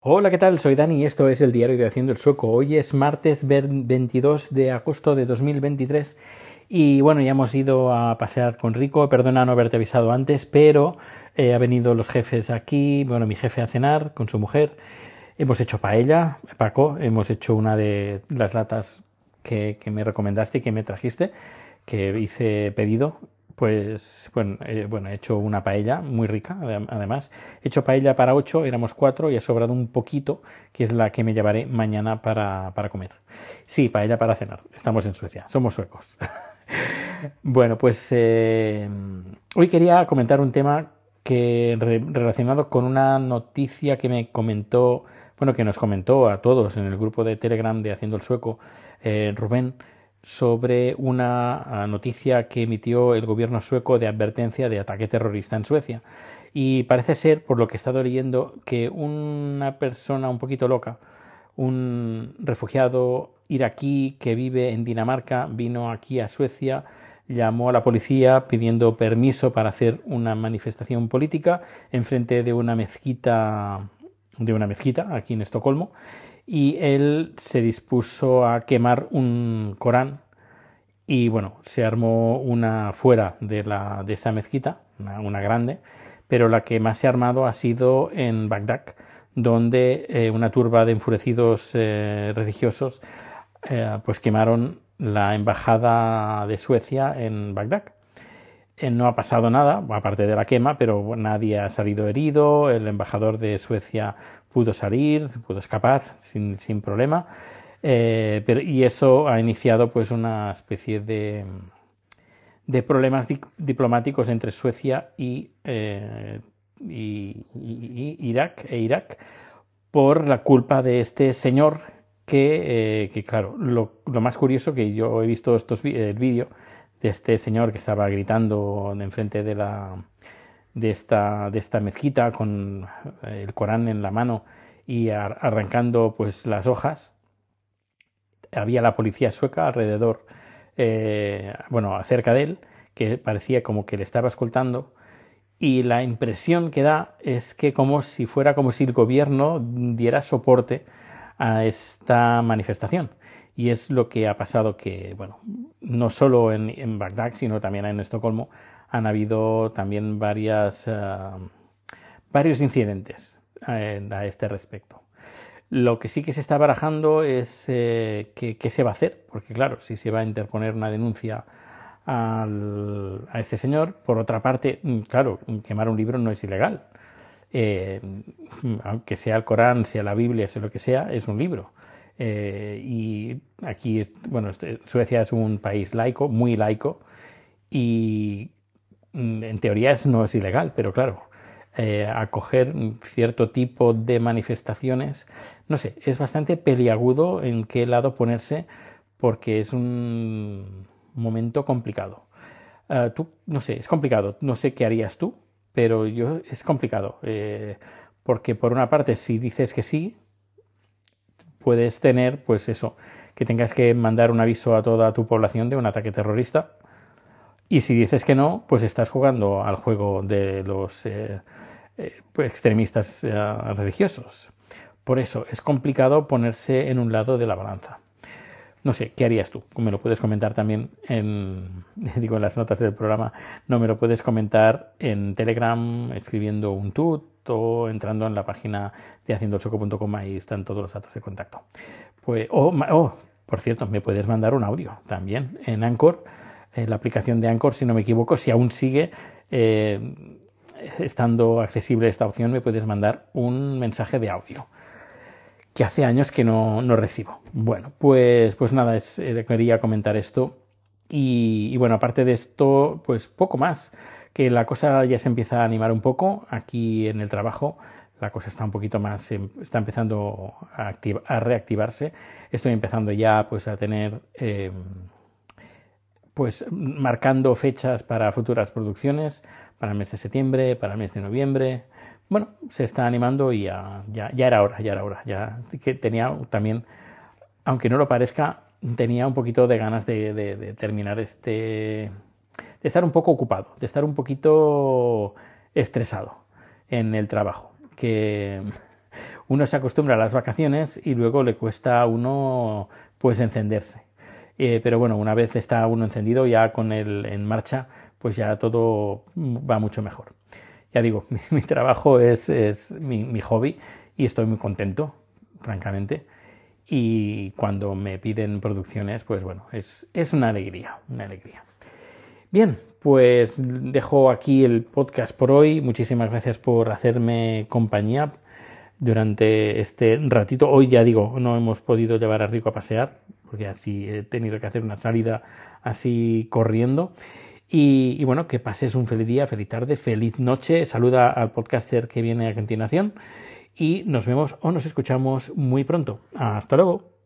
Hola, ¿qué tal? Soy Dani y esto es el diario de Haciendo el Sueco. Hoy es martes 22 de agosto de 2023 y bueno, ya hemos ido a pasear con Rico. Perdona no haberte avisado antes, pero eh, ha venido los jefes aquí, bueno, mi jefe a cenar con su mujer. Hemos hecho paella, Paco, hemos hecho una de las latas que, que me recomendaste y que me trajiste, que hice pedido pues bueno, eh, bueno, he hecho una paella muy rica, además. He hecho paella para ocho, éramos cuatro y ha sobrado un poquito, que es la que me llevaré mañana para, para comer. Sí, paella para cenar. Estamos en Suecia, somos suecos. bueno, pues eh, hoy quería comentar un tema que relacionado con una noticia que me comentó, bueno, que nos comentó a todos en el grupo de Telegram de Haciendo el Sueco, eh, Rubén sobre una ah, noticia que emitió el gobierno sueco de advertencia de ataque terrorista en Suecia. Y parece ser, por lo que he estado leyendo, que una persona un poquito loca, un refugiado iraquí que vive en Dinamarca, vino aquí a Suecia, llamó a la policía pidiendo permiso para hacer una manifestación política en frente de una mezquita de una mezquita aquí en Estocolmo y él se dispuso a quemar un Corán y bueno, se armó una fuera de, la, de esa mezquita, una, grande, pero la que más se ha armado ha sido en Bagdad, donde eh, una turba de enfurecidos eh, religiosos eh, pues quemaron la embajada de Suecia en Bagdad. No ha pasado nada, aparte de la quema, pero nadie ha salido herido, el embajador de Suecia pudo salir, pudo escapar sin, sin problema. Eh, pero, y eso ha iniciado pues una especie de, de problemas diplomáticos entre Suecia y, eh, y, Irak e Irak por la culpa de este señor que, eh, que claro, lo, lo, más curioso que yo he visto estos, el vídeo de este señor que estaba gritando enfrente de la, de esta, de esta mezquita con eh, el Corán en la mano y arrancando pues las hojas. Había la policía sueca alrededor, eh, bueno, cerca de él, que parecía como que le estaba escoltando y la impresión que da es que como si fuera como si el gobierno diera soporte a esta manifestación. Y es lo que ha pasado que, bueno, no solo en, Bagdad, sino también en Estocolmo, han habido también varias, eh, varios incidentes eh, a este respecto. Lo que sí que se está barajando es eh, qué, se va a hacer, porque claro, si se va a interponer una denuncia a este señor, por otra parte, mm, claro, quemar un libro no es ilegal. aunque sea el Corán, sea la Biblia, sea lo que sea, es un libro. Y aquí, bueno, este, Suecia es un país laico, muy laico, y Mm, en teoría no es ilegal, pero claro, eh, acoger cierto tipo de manifestaciones, no sé, es bastante peliagudo en qué lado ponerse porque es un momento complicado. Eh, tú, no sé, es complicado, no sé qué harías tú, pero yo es complicado, eh, porque por una parte si dices que sí, puedes tener, pues eso, que tengas que mandar un aviso a toda tu población de un ataque terrorista, y si dices que no, pues estás jugando al juego de los eh, eh, extremistas eh, religiosos. Por eso es complicado ponerse en un lado de la balanza. No sé, ¿qué harías tú? Me lo puedes comentar también en, digo, en las notas del programa. No me lo puedes comentar en Telegram escribiendo un tut entrando en la página de haciendosoco.com. Ahí están todos los datos de contacto. Pues, por cierto, me puedes mandar un audio también en Anchor eh, la aplicación de Anchor, si no me equivoco, si aún sigue eh, estando accesible esta opción, me puedes mandar un mensaje de audio que hace años que no, no recibo. Bueno, pues, pues nada, es, eh, quería comentar esto. Y, bueno, aparte de esto, pues poco más, que la cosa ya se empieza a animar un poco aquí en el trabajo. La cosa está un poquito más, em, está empezando a, reactivarse. Estoy empezando ya pues a tener eh, pues marcando fechas para futuras producciones, para el mes de septiembre, para el mes de noviembre. Bueno, se está animando y ya, ya, era hora, ya era hora. Ya que tenía también, aunque no lo parezca, tenía un poquito de ganas de, terminar este. de estar un poco ocupado, de estar un poquito estresado en el trabajo. Que uno se acostumbra a las vacaciones y luego le cuesta a uno pues encenderse. Eh, pero bueno, una vez está uno encendido ya con él en marcha, pues ya todo va mucho mejor. Ya digo, mi, trabajo es, mi, hobby y estoy muy contento, francamente. Y cuando me piden producciones, pues bueno, es, es una alegría, una alegría. Bien, pues dejo aquí el podcast por hoy. Muchísimas gracias por hacerme compañía durante este ratito. Hoy ya digo, no hemos podido llevar a Rico a pasear, porque así he tenido que hacer una salida así corriendo. Y, bueno, que pases un feliz día, feliz tarde, feliz noche. Saluda al podcaster que viene a continuación y nos vemos o nos escuchamos muy pronto. Hasta luego.